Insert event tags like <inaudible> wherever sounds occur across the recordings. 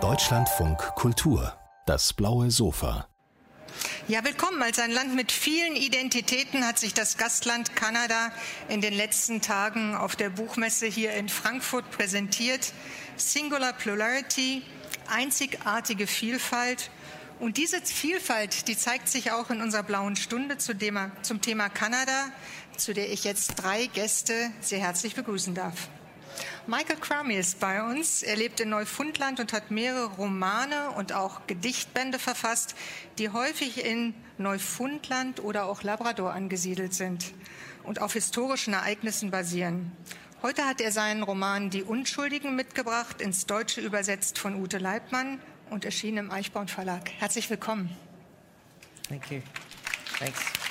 Deutschlandfunk Kultur, das blaue Sofa. Ja, willkommen. Als ein Land mit vielen Identitäten hat sich das Gastland Kanada in den letzten Tagen auf der Buchmesse hier in Frankfurt präsentiert. Singular Plurality, einzigartige Vielfalt. Und diese Vielfalt, die zeigt sich auch in unserer blauen Stunde zum Thema Kanada, zu der ich jetzt drei Gäste sehr herzlich begrüßen darf. Michael Crummy ist bei uns. Er lebt in Neufundland und hat mehrere Romane und auch Gedichtbände verfasst, die häufig in Neufundland oder auch Labrador angesiedelt sind und auf historischen Ereignissen basieren. Heute hat er seinen Roman Die Unschuldigen mitgebracht, ins Deutsche übersetzt von Ute Leibmann und erschienen im Eichborn Verlag. Herzlich willkommen. Thank you. Thanks.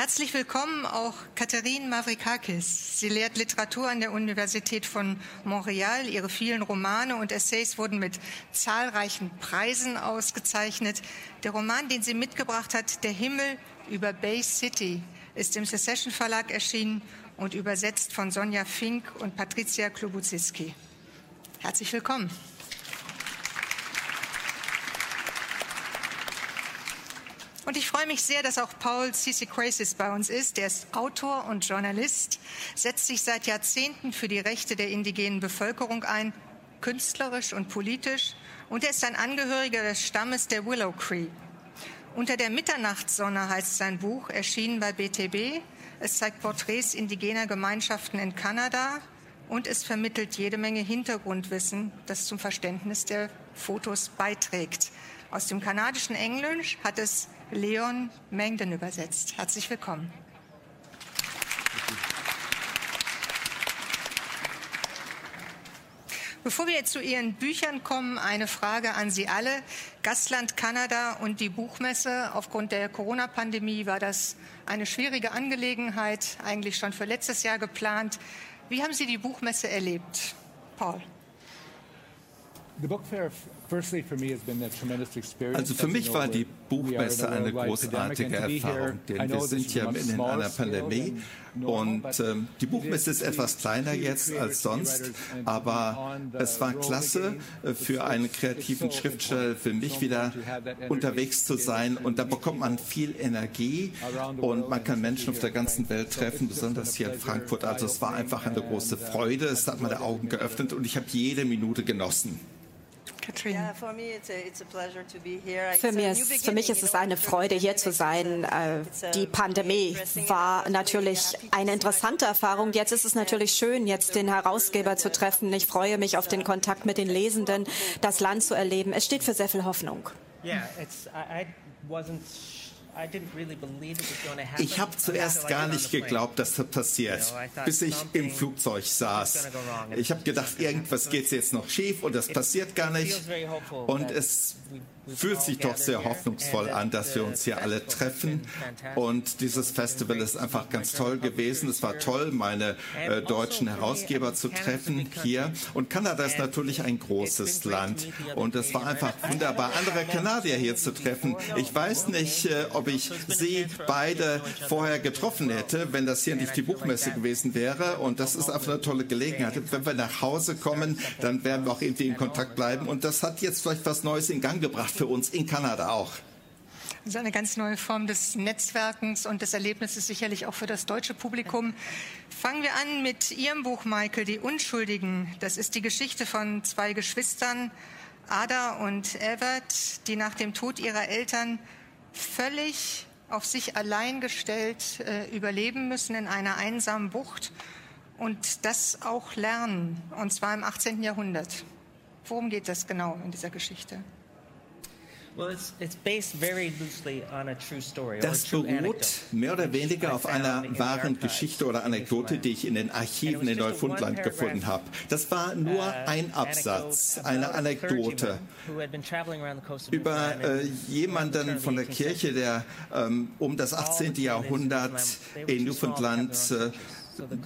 Herzlich willkommen auch Katharine Mavrikakis. Sie lehrt Literatur an der Universität von Montreal. Ihre vielen Romane und Essays wurden mit zahlreichen Preisen ausgezeichnet. Der Roman, den sie mitgebracht hat, Der Himmel über Bay City, ist im Secession Verlag erschienen und übersetzt von Sonja Fink und Patricia Klubuziski. Herzlich willkommen. Und ich freue mich sehr, dass auch Paul Cracis bei uns ist. Der ist Autor und Journalist, setzt sich seit Jahrzehnten für die Rechte der indigenen Bevölkerung ein, künstlerisch und politisch. Und er ist ein Angehöriger des Stammes der Willow Cree. Unter der Mitternachtssonne heißt sein Buch, erschienen bei BTB. Es zeigt Porträts indigener Gemeinschaften in Kanada und es vermittelt jede Menge Hintergrundwissen, das zum Verständnis der Fotos beiträgt. Aus dem kanadischen Englisch hat es Leon Mengden übersetzt. Herzlich willkommen. Bevor wir zu Ihren Büchern kommen, eine Frage an Sie alle. Gastland Kanada und die Buchmesse. Aufgrund der Corona-Pandemie war das eine schwierige Angelegenheit, eigentlich schon für letztes Jahr geplant. Wie haben Sie die Buchmesse erlebt? Paul. The book fair also für mich war die Buchmesse eine großartige Erfahrung, denn wir sind ja mitten in einer Pandemie und äh, die Buchmesse ist etwas kleiner jetzt als sonst, aber es war klasse äh, für einen kreativen Schriftsteller, für mich wieder unterwegs zu sein. und da bekommt man viel Energie und man kann Menschen auf der ganzen Welt treffen, besonders hier in Frankfurt. Also es war einfach eine große Freude, es hat meine Augen geöffnet und ich habe jede Minute genossen. Katrina. Für, mich ist, für mich ist es eine Freude, hier zu sein. Äh, die Pandemie war natürlich eine interessante Erfahrung. Jetzt ist es natürlich schön, jetzt den Herausgeber zu treffen. Ich freue mich auf den Kontakt mit den Lesenden, das Land zu erleben. Es steht für sehr viel Hoffnung. Yeah, it's, I, I wasn't ich habe zuerst gar nicht geglaubt, dass das passiert, bis ich im Flugzeug saß. Ich habe gedacht, irgendwas geht jetzt noch schief und das passiert gar nicht. Und es fühlt sich doch sehr hoffnungsvoll an, dass wir uns hier alle treffen. Und dieses Festival ist einfach ganz toll gewesen. Es war toll, meine äh, deutschen Herausgeber zu treffen hier. Und Kanada ist natürlich ein großes Land. Und es war einfach wunderbar, andere Kanadier hier zu treffen. Ich weiß nicht, äh, ob ich sie beide vorher getroffen hätte, wenn das hier nicht die Buchmesse gewesen wäre. Und das ist einfach eine tolle Gelegenheit. Wenn wir nach Hause kommen, dann werden wir auch irgendwie in Kontakt bleiben. Und das hat jetzt vielleicht was Neues in Gang gebracht für uns in Kanada auch. Das ist eine ganz neue Form des Netzwerkens und des Erlebnisses sicherlich auch für das deutsche Publikum. Fangen wir an mit Ihrem Buch, Michael, Die Unschuldigen. Das ist die Geschichte von zwei Geschwistern, Ada und Evert, die nach dem Tod ihrer Eltern völlig auf sich allein gestellt äh, überleben müssen in einer einsamen Bucht und das auch lernen, und zwar im 18. Jahrhundert. Worum geht das genau in dieser Geschichte? Das beruht mehr oder weniger auf einer wahren Geschichte oder Anekdote, die ich in den Archiven in Neufundland gefunden habe. Das war nur uh, ein Absatz, eine Anekdote über äh, jemanden von der Kirche, der ähm, um das 18. Jahrhundert in Newfoundland äh,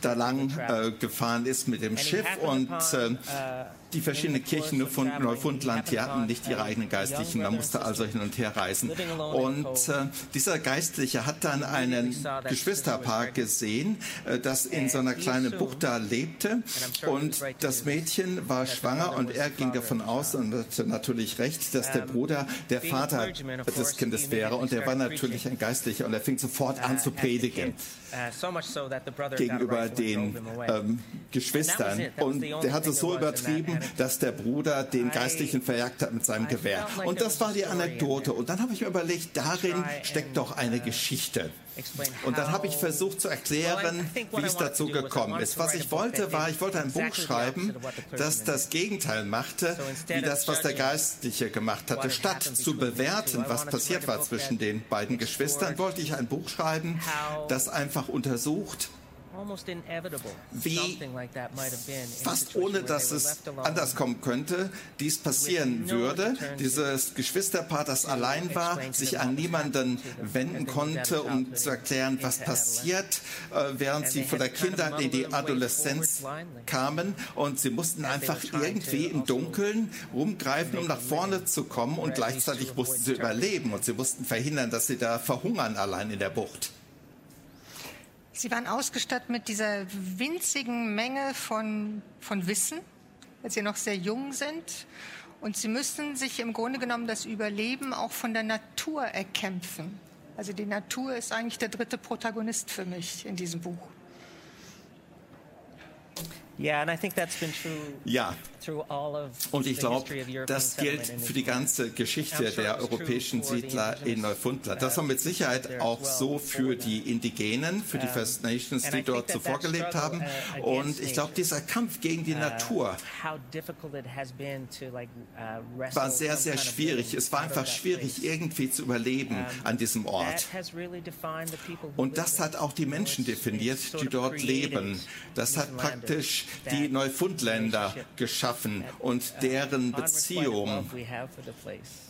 da lang äh, gefahren ist mit dem Schiff und äh, uh, die verschiedenen Kirchen Neufundland, die hatten nicht ihre eigenen Geistlichen, man musste also hin und her reisen. Und äh, dieser Geistliche hat dann einen Geschwisterpaar gesehen, äh, das in so einer kleinen Bucht da lebte und das Mädchen war schwanger und er ging davon aus und hatte natürlich recht, dass der Bruder der Vater des Kindes wäre und er war natürlich ein Geistlicher und er fing sofort an zu predigen gegenüber den ähm, Geschwistern. Und der hat es so übertrieben, dass der Bruder den Geistlichen verjagt hat mit seinem Gewehr. Und das war die Anekdote. Und dann habe ich mir überlegt, darin steckt doch eine Geschichte. Und dann habe ich versucht zu erklären, wie es dazu gekommen ist. Was ich wollte, war, ich wollte ein Buch schreiben, das das Gegenteil machte, wie das, was der Geistliche gemacht hatte. Statt zu bewerten, was passiert war zwischen den beiden Geschwistern, wollte ich ein Buch schreiben, das einfach untersucht, wie fast ohne dass es anders kommen könnte, dies passieren würde. Dieses Geschwisterpaar, das allein war, sich an niemanden wenden konnte, um zu erklären, was passiert, äh, während sie von der Kindheit in die Adoleszenz kamen. Und sie mussten einfach irgendwie im also Dunkeln rumgreifen, um nach vorne zu kommen. Und gleichzeitig mussten sie überleben. Und sie mussten verhindern, dass sie da verhungern allein in der Bucht. Sie waren ausgestattet mit dieser winzigen Menge von, von Wissen, als Sie noch sehr jung sind. Und Sie müssen sich im Grunde genommen das Überleben auch von der Natur erkämpfen. Also die Natur ist eigentlich der dritte Protagonist für mich in diesem Buch. Ja, und ich glaube, das gilt für die ganze Geschichte der europäischen Siedler in Neufundland. Das war mit Sicherheit auch so für die Indigenen, für die First Nations, die dort zuvor gelebt haben. Uh, und ich glaube, dieser Kampf gegen die uh, Natur uh, war sehr, sehr schwierig. Es war einfach schwierig, irgendwie zu überleben an diesem Ort. Und das hat auch die Menschen definiert, die dort leben. Das hat praktisch die Neufundländer geschaffen und deren Beziehung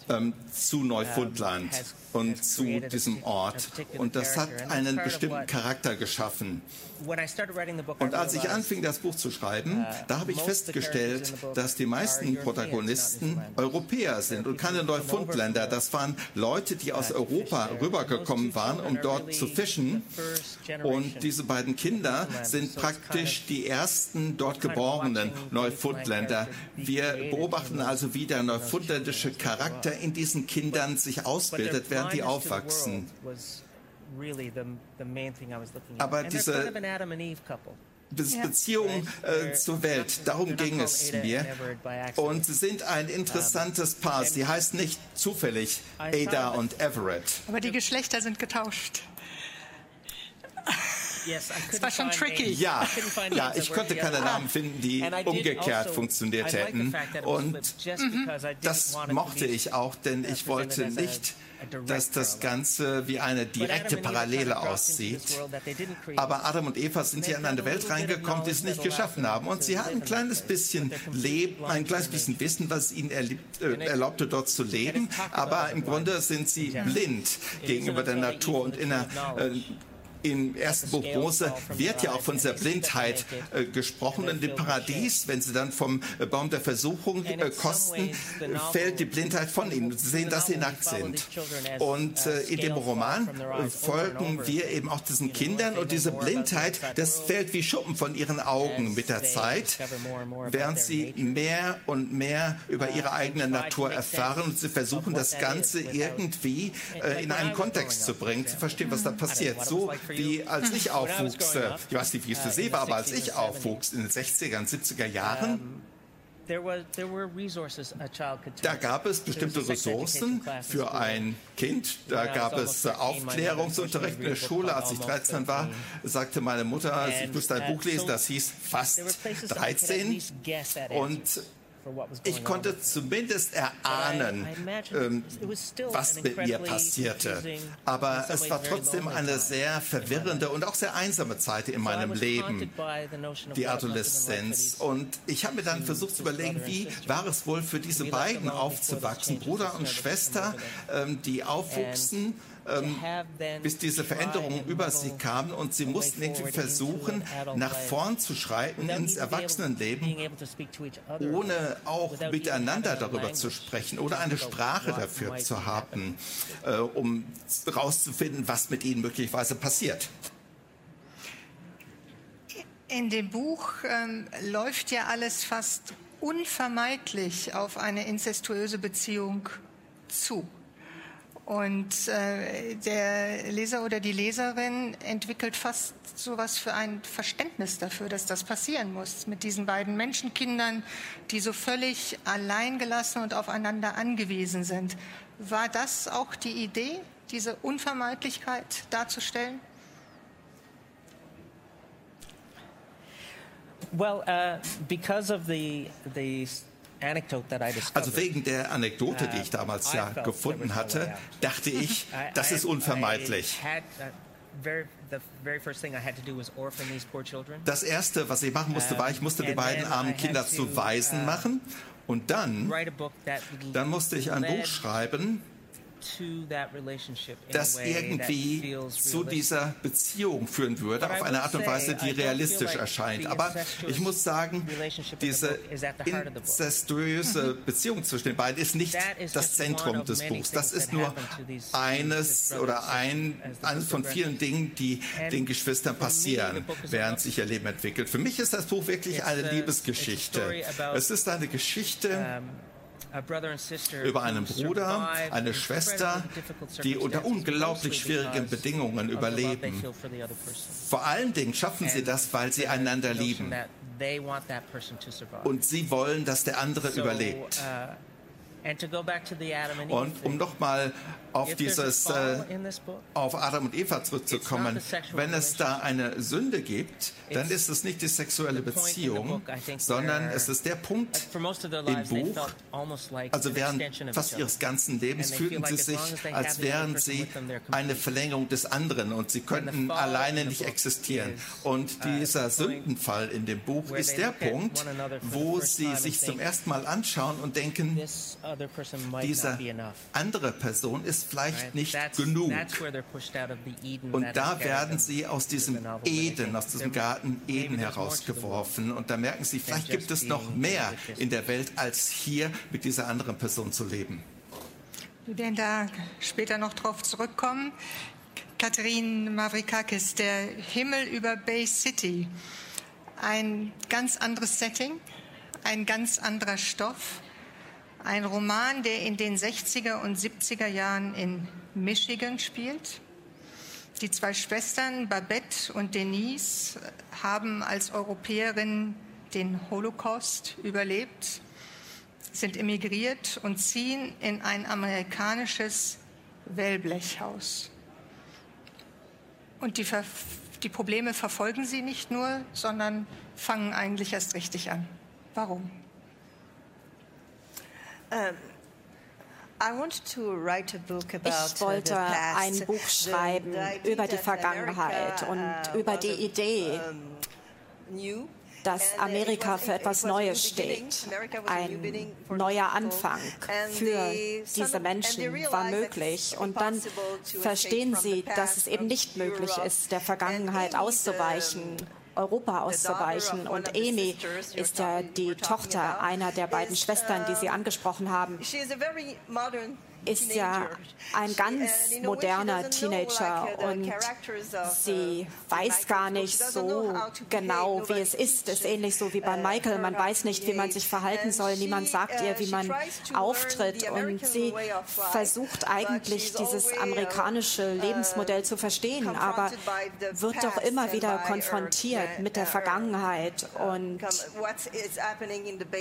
ähm, zu Neufundland und zu diesem Ort. Und das hat einen bestimmten Charakter geschaffen. Und als ich anfing, das Buch zu schreiben, uh, da habe ich festgestellt, dass die meisten Protagonisten Europäer sind und keine Neufundländer. Das waren Leute, die aus Europa rübergekommen waren, um dort zu fischen. Und diese beiden Kinder sind praktisch die ersten dort geborenen Neufundländer. Wir beobachten also, wie der neufundländische Charakter in diesen Kindern sich ausbildet, während die aufwachsen. Aber diese Beziehung äh, zur Welt, darum ging es mir. Und sie sind ein interessantes Paar. Sie heißen nicht zufällig Ada und Everett. Aber die Geschlechter sind getauscht. <laughs> Es war schon tricky. Ja, ja, ich konnte keine Namen finden, die umgekehrt also, funktioniert hätten. Und das mochte ich auch, denn ich wollte nicht dass das Ganze wie eine direkte Parallele aussieht. Aber Adam und Eva sind hier in eine Welt reingekommen, die es nicht geschaffen haben. Und sie hatten ein kleines bisschen Leben, ein kleines bisschen Wissen, was ihnen äh, erlaubte, dort zu leben. Aber im Grunde sind sie blind gegenüber der Natur und in einer äh, im ersten Buch Mose wird ja auch von dieser Blindheit äh, gesprochen. In dem Paradies, wenn sie dann vom äh, Baum der Versuchung äh, kosten, fällt die Blindheit von ihnen. Sie sehen, dass sie nackt sind. Und in dem Roman folgen wir eben auch diesen Kindern und diese Blindheit, das fällt wie Schuppen von ihren Augen mit der Zeit, während sie mehr und mehr über ihre eigene Natur erfahren und sie versuchen, das Ganze irgendwie in einen Kontext zu bringen, zu verstehen, was da passiert. So wie als ich <laughs> aufwuchs, ich weiß nicht, wie es für Sie war, aber als ich aufwuchs in den 60er und 70er Jahren, da gab es bestimmte Ressourcen für ein Kind. Da gab es Aufklärungsunterricht in der Schule. Als ich 13 war, sagte meine Mutter, ich müsste ein Buch lesen, das hieß fast 13. Und ich konnte zumindest erahnen, ähm, was mit mir passierte. Aber es war trotzdem eine sehr verwirrende und auch sehr einsame Zeit in meinem Leben, die Adoleszenz. Und ich habe mir dann versucht zu überlegen, wie war es wohl für diese beiden aufzuwachsen, Bruder und Schwester, ähm, die aufwuchsen ähm, bis diese Veränderungen über sie kamen und sie mussten irgendwie versuchen, nach vorn zu schreiten ins Erwachsenenleben, ohne auch miteinander darüber zu sprechen oder eine Sprache dafür zu haben, äh, um herauszufinden, was mit ihnen möglicherweise passiert. In dem Buch ähm, läuft ja alles fast unvermeidlich auf eine inzestuöse Beziehung zu. Und äh, der Leser oder die Leserin entwickelt fast sowas für ein Verständnis dafür, dass das passieren muss mit diesen beiden Menschenkindern, die so völlig alleingelassen und aufeinander angewiesen sind. War das auch die Idee, diese Unvermeidlichkeit darzustellen? Well, uh, because of the the also wegen der Anekdote, die ich uh, damals ja gefunden hatte, dachte ich, <laughs> das ist unvermeidlich. Das Erste, was ich machen musste, war, ich musste die beiden armen Kinder zu Waisen uh, machen. Und dann, dann musste ich ein Buch schreiben, das irgendwie zu dieser Beziehung führen würde, auf eine Art und Weise, die realistisch erscheint. Aber ich muss sagen, diese incestuöse Beziehung zwischen den beiden ist nicht das Zentrum des Buchs. Das ist nur eines oder ein, eines von vielen Dingen, die den Geschwistern passieren, während sich ihr Leben entwickelt. Für mich ist das Buch wirklich eine Liebesgeschichte. Es ist eine Geschichte, über einen Bruder, eine Schwester, die unter unglaublich schwierigen Bedingungen überleben. Vor allen Dingen schaffen sie das, weil sie einander lieben. Und sie wollen, dass der andere überlebt. Uh, und um nochmal auf dieses, äh, auf Adam und Eva zurückzukommen, wenn es da eine Sünde gibt, dann ist es nicht die sexuelle Beziehung, sondern es ist der Punkt im Buch, also während fast ihres ganzen Lebens fühlten sie sich, als wären sie eine Verlängerung des anderen und sie könnten alleine nicht existieren. Und uh, dieser Sündenfall in dem Buch ist der Punkt, wo sie sich zum ersten Mal anschauen und denken, diese andere Person ist vielleicht nicht genug. Und da werden sie aus diesem Eden, aus diesem Garten Eden herausgeworfen. Und da merken sie, vielleicht gibt es noch mehr in der Welt, als hier mit dieser anderen Person zu leben. Wir werden da später noch drauf zurückkommen. Katharin Mavrikakis, der Himmel über Bay City. Ein ganz anderes Setting, ein ganz anderer Stoff. Ein Roman, der in den 60er und 70er Jahren in Michigan spielt. Die zwei Schwestern Babette und Denise haben als Europäerinnen den Holocaust überlebt, sind emigriert und ziehen in ein amerikanisches Wellblechhaus. Und die, die Probleme verfolgen sie nicht nur, sondern fangen eigentlich erst richtig an. Warum? Ähm, ich wollte ein Buch schreiben über die Vergangenheit und uh, über die Idee, dass Amerika für etwas Neues steht. Ein neuer Anfang für diese Menschen war möglich. Und dann verstehen sie, dass es eben nicht möglich ist, der Vergangenheit auszuweichen Europa auszuweichen. Und Amy ist ja die Tochter einer der beiden Schwestern, die Sie angesprochen haben ist ja ein ganz moderner Teenager und sie weiß gar nicht so genau, wie es ist. Es ist ähnlich so wie bei Michael. Man weiß nicht, wie man sich verhalten soll. Niemand sagt ihr, wie man auftritt. Und sie versucht eigentlich dieses amerikanische Lebensmodell zu verstehen, aber wird doch immer wieder konfrontiert mit der Vergangenheit und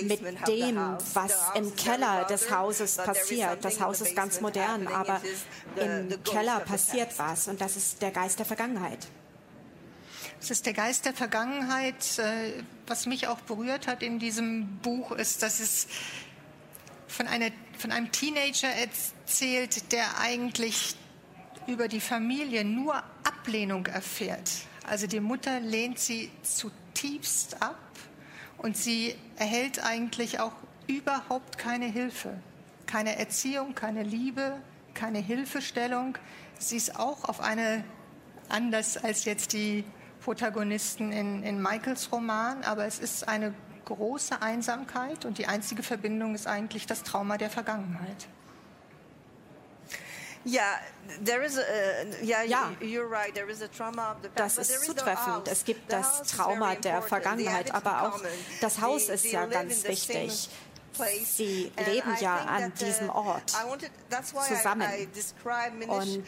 mit dem, was im Keller des Hauses passiert. Das Haus ist ganz modern, aber im Keller passiert was und das ist der Geist der Vergangenheit. Es ist der Geist der Vergangenheit. Äh, was mich auch berührt hat in diesem Buch, ist, dass es von, einer, von einem Teenager erzählt, der eigentlich über die Familie nur Ablehnung erfährt. Also die Mutter lehnt sie zutiefst ab und sie erhält eigentlich auch überhaupt keine Hilfe keine Erziehung, keine Liebe, keine Hilfestellung. Sie ist auch auf eine, anders als jetzt die Protagonisten in, in Michaels Roman, aber es ist eine große Einsamkeit und die einzige Verbindung ist eigentlich das Trauma der Vergangenheit. Ja, das ist zutreffend. Es gibt das Trauma der Vergangenheit, aber auch das Haus ist ja ganz wichtig. Sie leben ja an diesem Ort zusammen. Und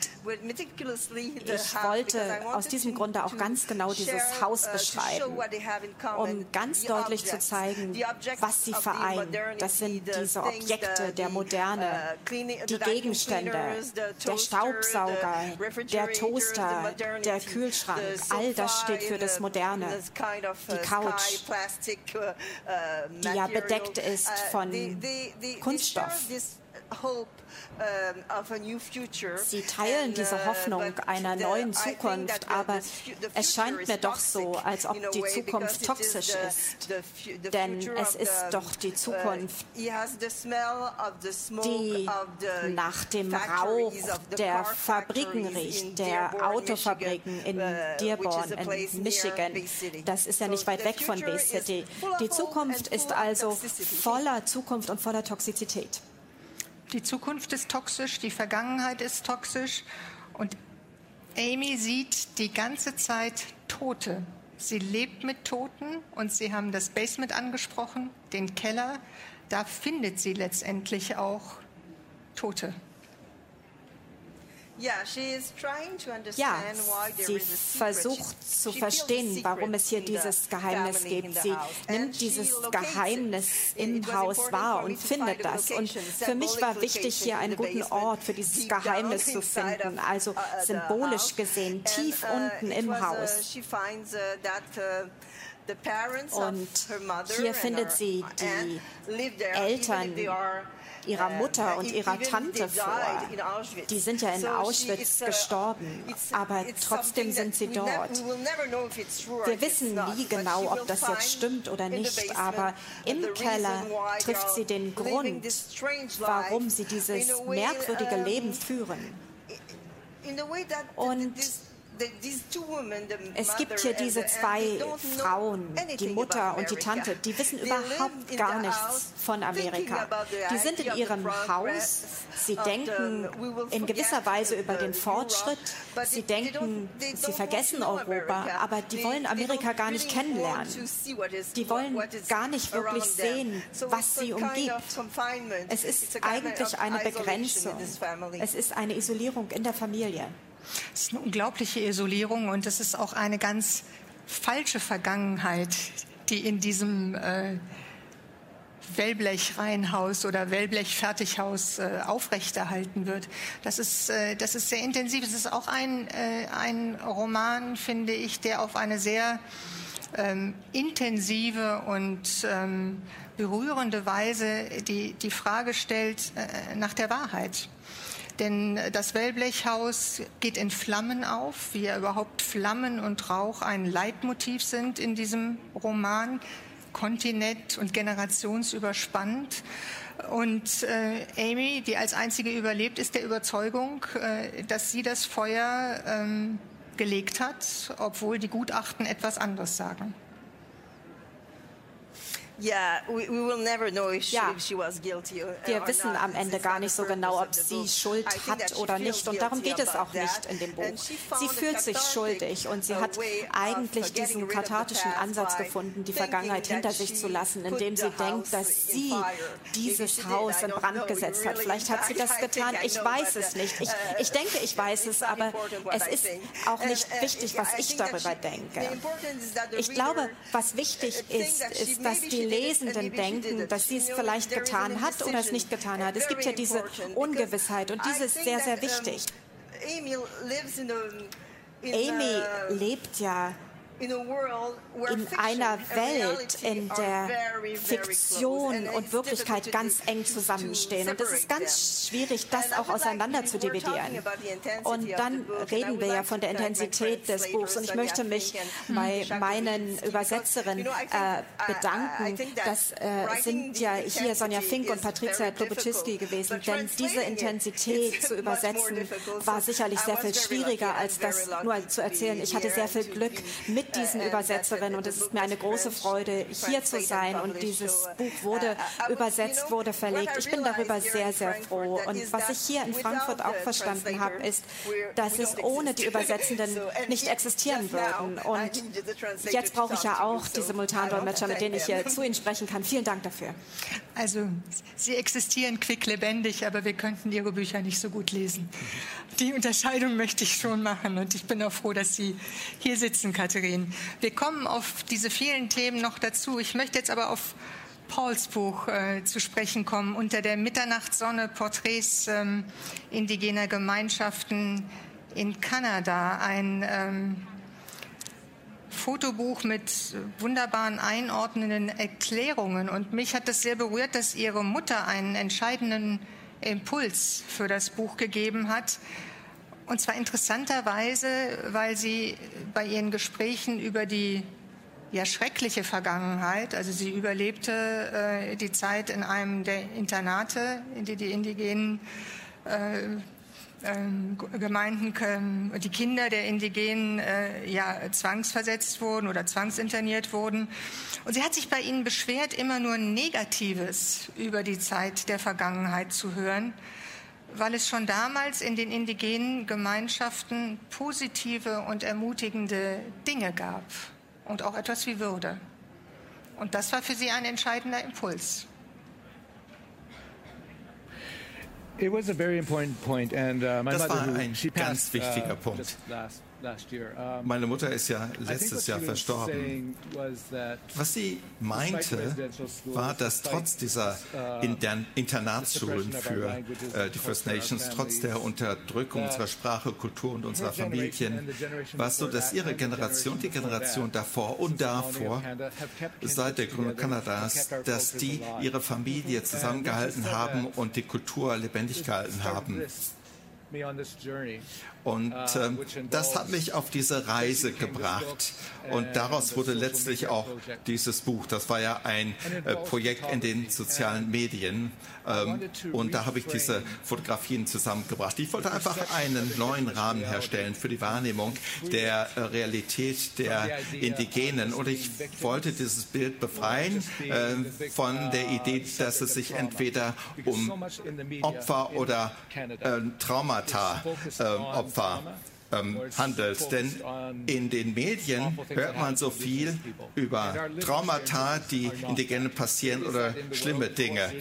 ich wollte aus diesem Grunde auch ganz genau dieses Haus uh, beschreiben, um ganz deutlich zu zeigen, was sie vereint. Das sind diese Objekte der Moderne, uh, die Gegenstände, der Staubsauger, der Toaster, der Kühlschrank. All das steht für das Moderne. Die uh, Couch, die ja bedeckt ist von Kunststoff. Sie teilen diese Hoffnung einer neuen Zukunft, aber es scheint mir doch so, als ob die Zukunft toxisch ist. Denn es ist doch die Zukunft, die nach dem Rauch der Fabriken riecht, der Autofabriken in Dearborn in Michigan. Das ist ja nicht weit weg von Bay City. Die Zukunft ist also voller Zukunft und voller Toxizität. Die Zukunft ist toxisch, die Vergangenheit ist toxisch und Amy sieht die ganze Zeit Tote. Sie lebt mit Toten und Sie haben das Basement angesprochen, den Keller. Da findet sie letztendlich auch Tote. Ja, sie versucht zu verstehen, warum es hier dieses Geheimnis gibt. Sie nimmt dieses Geheimnis im Haus wahr und findet das. Und für mich war wichtig, hier einen guten Ort für dieses Geheimnis zu finden, also uh, uh, symbolisch gesehen, tief uh, unten im Haus. Und hier findet sie die Eltern ihrer Mutter und ihrer Tante vor. Die sind ja in Auschwitz gestorben, aber trotzdem sind sie dort. Wir wissen nie genau, ob das jetzt stimmt oder nicht, aber im Keller trifft sie den Grund, warum sie dieses merkwürdige Leben führen. Und es gibt hier diese zwei Frauen, die Mutter und die Tante, die wissen überhaupt gar nichts von Amerika. Die sind in ihrem Haus, sie denken in gewisser Weise über den Fortschritt, sie denken, sie vergessen Europa, aber die wollen Amerika gar nicht kennenlernen. Die wollen gar nicht wirklich sehen, was sie umgibt. Es ist eigentlich eine Begrenzung. Es ist eine Isolierung in der Familie. Es ist eine unglaubliche Isolierung und es ist auch eine ganz falsche Vergangenheit, die in diesem äh, Wellblechreihenhaus oder Wellblechfertighaus äh, aufrechterhalten wird. Das ist, äh, das ist sehr intensiv. Es ist auch ein, äh, ein Roman, finde ich, der auf eine sehr ähm, intensive und ähm, berührende Weise die, die Frage stellt äh, nach der Wahrheit. Denn das Wellblechhaus geht in Flammen auf, wie ja überhaupt Flammen und Rauch ein Leitmotiv sind in diesem Roman, kontinent- und generationsüberspannend. Und äh, Amy, die als einzige überlebt, ist der Überzeugung, äh, dass sie das Feuer ähm, gelegt hat, obwohl die Gutachten etwas anderes sagen. Ja, wir wissen am Ende gar nicht so genau, ob sie Schuld hat oder nicht. Und darum geht es auch nicht in dem Buch. Sie fühlt sich schuldig und sie hat eigentlich diesen kathartischen Ansatz gefunden, die Vergangenheit hinter sich zu lassen, indem sie denkt, dass sie dieses Haus in Brand gesetzt hat. Vielleicht hat sie <laughs> das getan. Ich weiß es nicht. Ich, uh, ich denke, ich weiß es, aber es ist auch nicht wichtig, was ich darüber denke. Ich glaube, was wichtig ist, ist, dass die Lesenden denken, dass sie es vielleicht getan hat oder es nicht getan hat. Es gibt ja diese Ungewissheit und diese ist sehr, sehr wichtig. Amy lebt ja in einer Welt, in der Fiktion und Wirklichkeit ganz eng zusammenstehen. Und es ist ganz schwierig, das auch auseinander zu dividieren. Und dann reden wir ja von der Intensität des Buchs. Und ich möchte mich bei meinen Übersetzerinnen äh, bedanken. Das äh, sind ja hier Sonja Fink und Patricia Klobuczynski gewesen. Denn diese Intensität <laughs> zu übersetzen war sicherlich sehr viel schwieriger, als das nur zu erzählen. Ich hatte sehr viel Glück mit mit diesen Übersetzerinnen und es ist mir eine große Freude, hier zu sein und dieses Buch wurde übersetzt, wurde verlegt. Ich bin darüber sehr, sehr froh. Und was ich hier in Frankfurt auch verstanden habe, ist, dass es ohne die Übersetzenden nicht existieren würden. Und jetzt brauche ich ja auch die Simultandolmetscher, mit denen ich hier zu Ihnen sprechen kann. Vielen Dank dafür. Also, sie existieren quicklebendig, aber wir könnten Ihre Bücher nicht so gut lesen. Die Unterscheidung möchte ich schon machen und ich bin auch froh, dass Sie hier sitzen, Katharina gehen. Wir kommen auf diese vielen Themen noch dazu. Ich möchte jetzt aber auf Pauls Buch äh, zu sprechen kommen, unter der Mitternachtssonne Porträts ähm, indigener Gemeinschaften in Kanada. Ein ähm, Fotobuch mit wunderbaren einordnenden Erklärungen. Und mich hat das sehr berührt, dass Ihre Mutter einen entscheidenden Impuls für das Buch gegeben hat. Und zwar interessanterweise, weil sie bei ihren Gesprächen über die ja, schreckliche Vergangenheit, also sie überlebte äh, die Zeit in einem der Internate, in die die indigenen äh, ähm, Gemeinden, die Kinder der Indigenen äh, ja, zwangsversetzt wurden oder zwangsinterniert wurden. Und sie hat sich bei ihnen beschwert, immer nur Negatives über die Zeit der Vergangenheit zu hören weil es schon damals in den indigenen Gemeinschaften positive und ermutigende Dinge gab und auch etwas wie Würde. Und das war für sie ein entscheidender Impuls. It was a very important point, and uh, my das mother, war ein ganz wichtiger uh, Punkt. Meine Mutter ist ja letztes Jahr verstorben. Was sie meinte, war, dass trotz dieser uh, Internatsschulen für äh, die First Nations, trotz der Unterdrückung unserer Sprache, Kultur und unserer Familien, war es so, dass ihre Generation, die Generation davor und davor, seit der Gründung Kanadas, dass die ihre Familie zusammengehalten haben und die Kultur lebendig gehalten haben. Und äh, das hat mich auf diese Reise gebracht. Und daraus wurde letztlich auch dieses Buch. Das war ja ein äh, Projekt in den sozialen Medien. Ähm, und da habe ich diese Fotografien zusammengebracht. Ich wollte einfach einen neuen Rahmen herstellen für die Wahrnehmung der äh, Realität der Indigenen. Und ich wollte dieses Bild befreien äh, von der Idee, dass es sich entweder um Opfer oder äh, Traumata äh, Opfer ähm, handelt. Denn in den Medien hört man so viel über Traumata, die Indigenen passieren oder schlimme Dinge.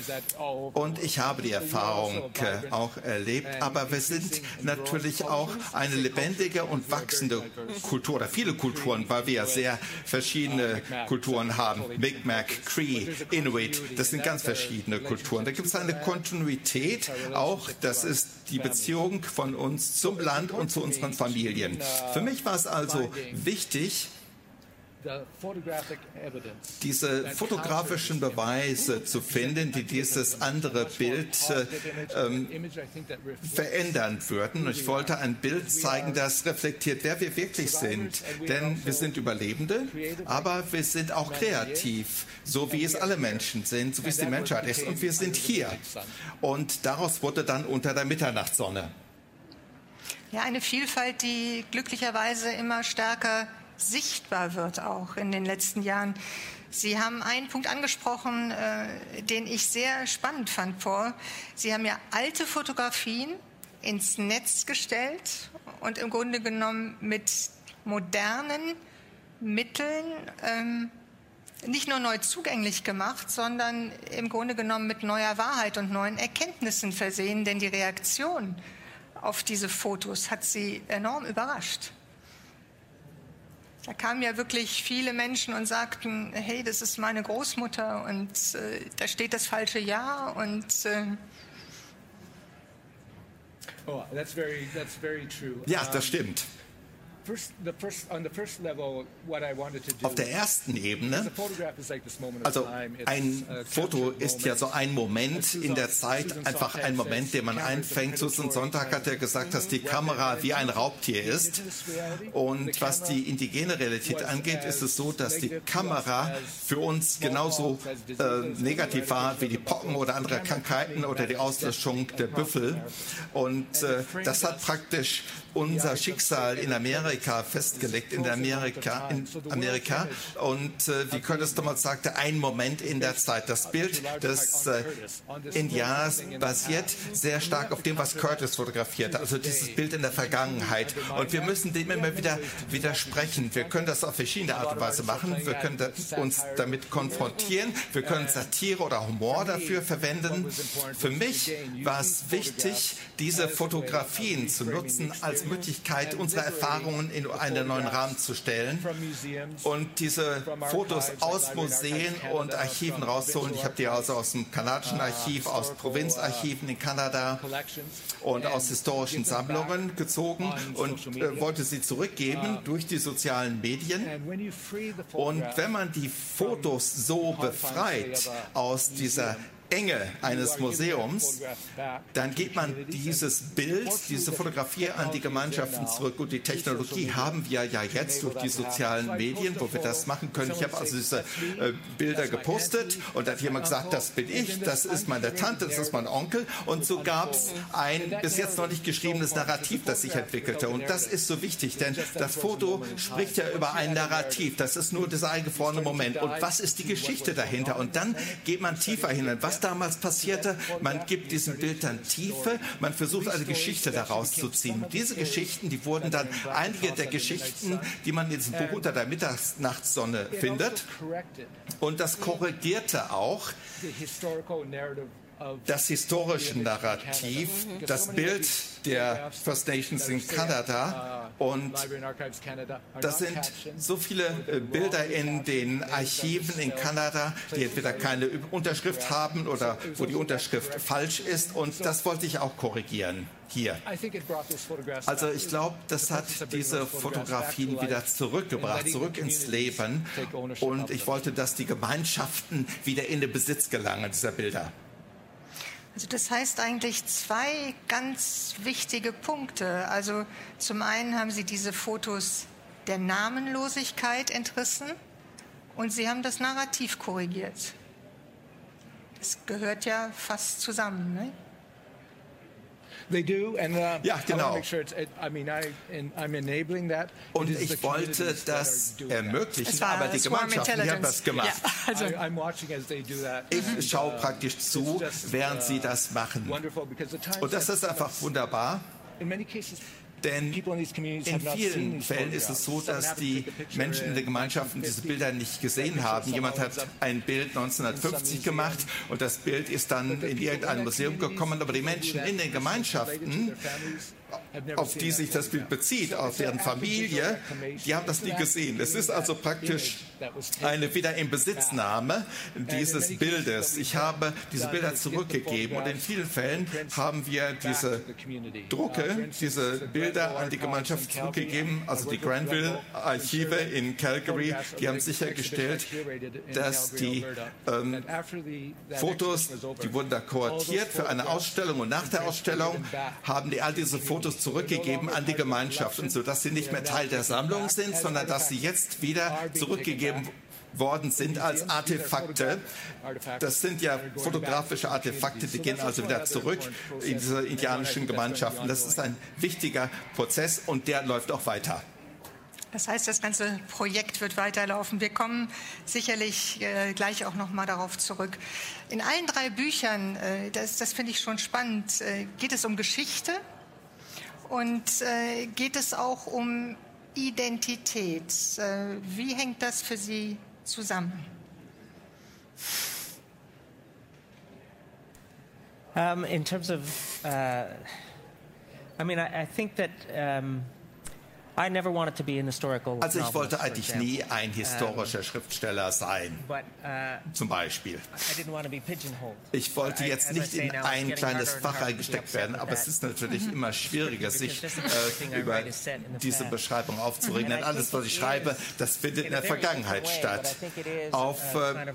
Und ich habe die Erfahrung äh, auch erlebt. Aber wir sind natürlich auch eine lebendige und wachsende Kultur oder viele Kulturen, weil wir ja sehr verschiedene Kulturen haben. Mi'kmaq, Cree, Inuit, das sind ganz verschiedene Kulturen. Da gibt es eine Kontinuität auch. Das ist die Beziehung von uns zum Land und zu unseren Familien. Für mich war es also wichtig, diese fotografischen Beweise zu finden, die dieses andere Bild äh, ähm, verändern würden. Ich wollte ein Bild zeigen, das reflektiert, wer wir wirklich sind. Denn wir sind Überlebende, aber wir sind auch kreativ, so wie es alle Menschen sind, so wie es die Menschheit ist. Und wir sind hier. Und daraus wurde dann unter der Mitternachtssonne. Ja, eine Vielfalt, die glücklicherweise immer stärker sichtbar wird auch in den letzten Jahren. Sie haben einen Punkt angesprochen, äh, den ich sehr spannend fand, Paul. Sie haben ja alte Fotografien ins Netz gestellt und im Grunde genommen mit modernen Mitteln ähm, nicht nur neu zugänglich gemacht, sondern im Grunde genommen mit neuer Wahrheit und neuen Erkenntnissen versehen. Denn die Reaktion auf diese Fotos hat sie enorm überrascht. Da kamen ja wirklich viele Menschen und sagten, hey, das ist meine Großmutter und äh, da steht das falsche Jahr und äh, ja, das stimmt. Auf der ersten Ebene, also ein Foto ist ja so ein Moment in der Zeit, einfach ein Moment, den man einfängt. Susan Sonntag hat ja gesagt, dass die Kamera wie ein Raubtier ist. Und was die indigene Realität angeht, ist es so, dass die Kamera für uns genauso äh, negativ war wie die Pocken oder andere Krankheiten oder die Auslöschung der Büffel. Und äh, das hat praktisch unser Schicksal in Amerika festgelegt, in Amerika, in Amerika. Und äh, wie Curtis damals sagte, ein Moment in der Zeit. Das Bild des äh, Indianers basiert sehr stark auf dem, was Curtis fotografierte, also dieses Bild in der Vergangenheit. Und wir müssen dem immer wieder widersprechen. Wir können das auf verschiedene Art und Weise machen. Wir können uns damit konfrontieren. Wir können Satire oder Humor dafür verwenden. Für mich war es wichtig, diese Fotografien zu nutzen als Möglichkeit, unsere Erfahrungen in einen neuen Rahmen zu stellen und diese Fotos aus Museen und Archiven rauszuholen. Ich habe die also aus dem kanadischen Archiv, aus Provinzarchiven in Kanada und aus historischen Sammlungen gezogen und äh, wollte sie zurückgeben durch die sozialen Medien. Und wenn man die Fotos so befreit aus dieser Enge eines Museums, dann gibt man dieses Bild, diese Fotografie an die Gemeinschaften zurück. Und die Technologie haben wir ja jetzt durch die sozialen Medien, wo wir das machen können. Ich habe also diese äh, Bilder gepostet und da hat jemand gesagt, das bin ich, das ist meine Tante, das ist mein Onkel. Und so gab es ein bis jetzt noch nicht geschriebenes Narrativ, das ich entwickelte. Und das ist so wichtig, denn das Foto spricht ja über ein Narrativ. Das ist nur dieser eingefrorene Moment. Und was ist die Geschichte dahinter? Und dann geht man tiefer hin. Was damals passierte. Man gibt diesem Bild dann Tiefe, man versucht eine Geschichte daraus zu ziehen. Diese Geschichten, die wurden dann einige der Geschichten, die man in diesem Buch unter der Mitternachtsonne findet. Und das korrigierte auch das historische Narrativ, das Bild der First Nations in Kanada. Und das sind so viele äh, Bilder in den Archiven in Kanada, die entweder keine Unterschrift haben oder wo die Unterschrift falsch ist. Und das wollte ich auch korrigieren hier. Also ich glaube, das hat diese Fotografien wieder zurückgebracht, zurück ins Leben. Und ich wollte, dass die Gemeinschaften wieder in den Besitz gelangen, dieser Bilder. Also das heißt eigentlich zwei ganz wichtige Punkte. Also zum einen haben Sie diese Fotos der Namenlosigkeit entrissen und Sie haben das Narrativ korrigiert. Das gehört ja fast zusammen. Ne? They do, and, uh, ja, genau. Und ich wollte das ermöglichen, aber die Gemeinschaften haben das gemacht. Ja, also. Ich schaue praktisch zu, während sie das machen. Und das ist einfach wunderbar. Denn in vielen Fällen ist es so, dass die Menschen in den Gemeinschaften diese Bilder nicht gesehen haben. Jemand hat ein Bild 1950 gemacht und das Bild ist dann in irgendein Museum gekommen, aber die Menschen in den Gemeinschaften auf die sich das Bild bezieht, auf deren Familie, die haben das nie gesehen. Es ist also praktisch eine Wiederinbesitznahme dieses Bildes. Ich habe diese Bilder zurückgegeben und in vielen Fällen haben wir diese Drucke, diese Bilder an die Gemeinschaft zurückgegeben, also die Granville Archive in Calgary, die haben sichergestellt, dass die ähm, Fotos, die wurden da kohortiert für eine Ausstellung und nach der Ausstellung haben die all diese Fotos Fotos zurückgegeben an die Gemeinschaft, und so dass sie nicht mehr Teil der Sammlung sind, sondern dass sie jetzt wieder zurückgegeben worden sind als Artefakte. Das sind ja fotografische Artefakte, die gehen also wieder zurück in diese indianischen Gemeinschaften. Das ist ein wichtiger Prozess und der läuft auch weiter. Das heißt, das ganze Projekt wird weiterlaufen. Wir kommen sicherlich äh, gleich auch noch mal darauf zurück. In allen drei Büchern, äh, das, das finde ich schon spannend, äh, geht es um Geschichte, und äh, geht es auch um Identität? Äh, wie hängt das für Sie zusammen? Um, in terms of, uh, I mean, I, I think that um, Also ich wollte eigentlich nie ein historischer Schriftsteller sein, uh, zum Beispiel. Ich wollte jetzt nicht in ein kleines Fach eingesteckt werden, aber es ist natürlich <laughs> immer schwieriger, sich äh, über diese Beschreibung aufzuregen. Denn alles, was ich schreibe, das findet in der Vergangenheit statt. Auf äh,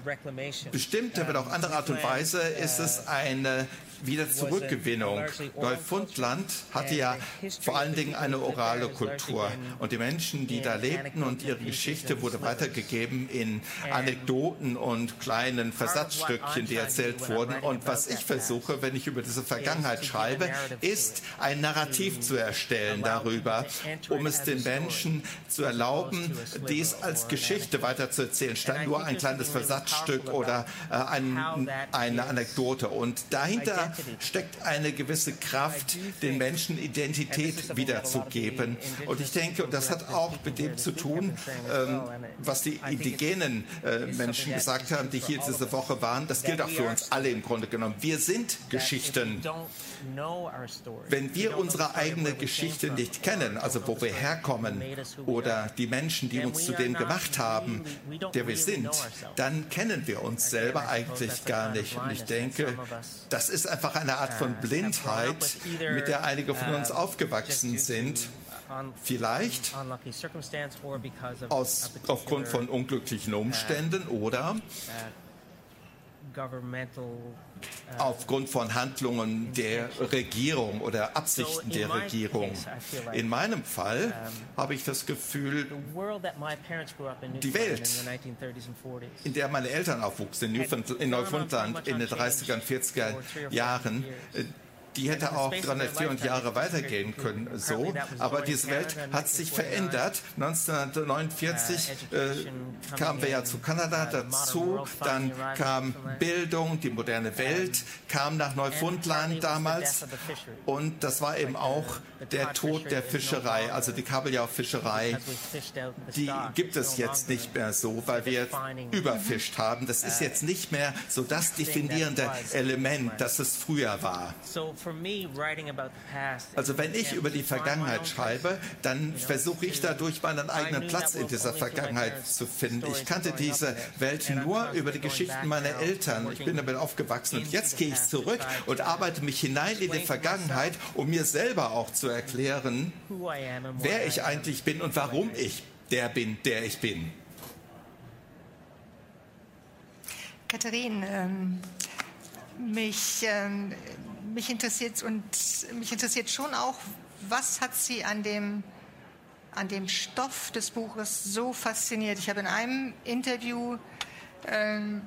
bestimmte, aber auch andere Art und Weise ist es eine Wiederzurückgewinnung. Neufundland hatte ja vor allen Dingen eine orale Kultur. Und die Menschen, die da lebten und ihre Geschichte wurde weitergegeben in Anekdoten und kleinen Versatzstückchen, die erzählt wurden. Und was ich versuche, wenn ich über diese Vergangenheit schreibe, ist ein Narrativ zu erstellen darüber, um es den Menschen zu erlauben, dies als Geschichte weiterzuerzählen, statt nur ein kleines Versatzstück oder äh, ein, eine Anekdote. Und dahinter steckt eine gewisse Kraft, den Menschen Identität wiederzugeben. Und ich denke, das hat auch mit dem zu tun, ähm, was die indigenen äh, Menschen gesagt haben, die hier diese Woche waren. Das gilt auch für uns alle im Grunde genommen. Wir sind Geschichten. Wenn wir unsere eigene Geschichte nicht kennen, also wo wir herkommen oder die Menschen, die uns zu dem gemacht haben, der wir sind, dann kennen wir uns selber eigentlich gar nicht. Und ich denke, das ist einfach eine Art von Blindheit, mit der einige von uns aufgewachsen sind. vielleicht aus, aufgrund von unglücklichen Umständen oder Uh, aufgrund von Handlungen der Regierung oder Absichten der Regierung. In meinem Fall habe ich das Gefühl, die Welt, in der meine Eltern aufwuchsen, in Neufundland in den 30er und 40er Jahren, die hätte auch 300, 400 Jahre weitergehen können, so. Aber diese Welt hat sich verändert. 1949 äh, kamen wir ja zu Kanada dazu, dann kam Bildung, die moderne Welt, kam nach Neufundland damals. und das war eben auch der Tod der Fischerei, also die Kabeljau-Fischerei, die gibt es jetzt nicht mehr so, weil wir überfischt haben. Das ist jetzt nicht mehr so das definierende Element, das es früher war. Also wenn ich über die Vergangenheit schreibe, dann versuche ich dadurch meinen eigenen Platz in dieser Vergangenheit zu finden. Ich kannte diese Welt nur über die Geschichten meiner Eltern. Ich bin damit aufgewachsen und jetzt gehe ich zurück und arbeite mich hinein in die Vergangenheit, um mir selber auch zu erklären, wer ich eigentlich bin und warum ich der bin, der ich bin. Katharin, ähm, mich ähm, mich interessiert und mich interessiert schon auch, was hat Sie an dem an dem Stoff des Buches so fasziniert? Ich habe in einem Interview ähm,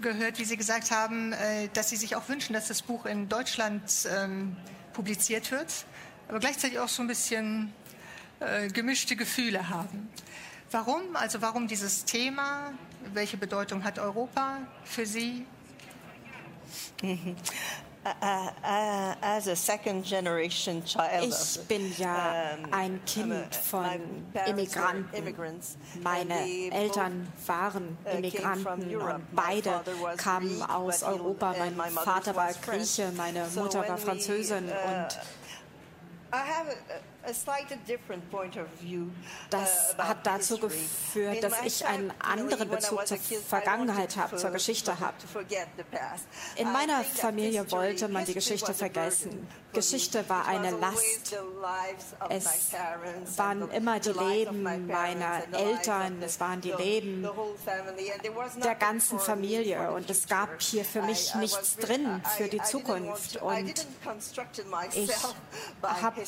gehört, wie Sie gesagt haben, äh, dass Sie sich auch wünschen, dass das Buch in Deutschland ähm, publiziert wird, aber gleichzeitig auch so ein bisschen äh, gemischte Gefühle haben. Warum? Also warum dieses Thema? Welche Bedeutung hat Europa für Sie? Mhm. <laughs> Ich bin ja ein Kind von Immigranten. Meine Eltern waren uh, Immigranten und beide kamen aus Europa. Mein Vater war Grieche, meine Mutter war Französin uh, und das uh, hat dazu geführt, dass ich einen anderen Bezug zur Vergangenheit habe, zur Geschichte habe. In meiner Familie wollte man die Geschichte vergessen. Geschichte war eine Last. Es waren immer die Leben meiner Eltern, es waren die Leben der ganzen Familie und es gab hier für mich nichts drin für die Zukunft. Und ich habe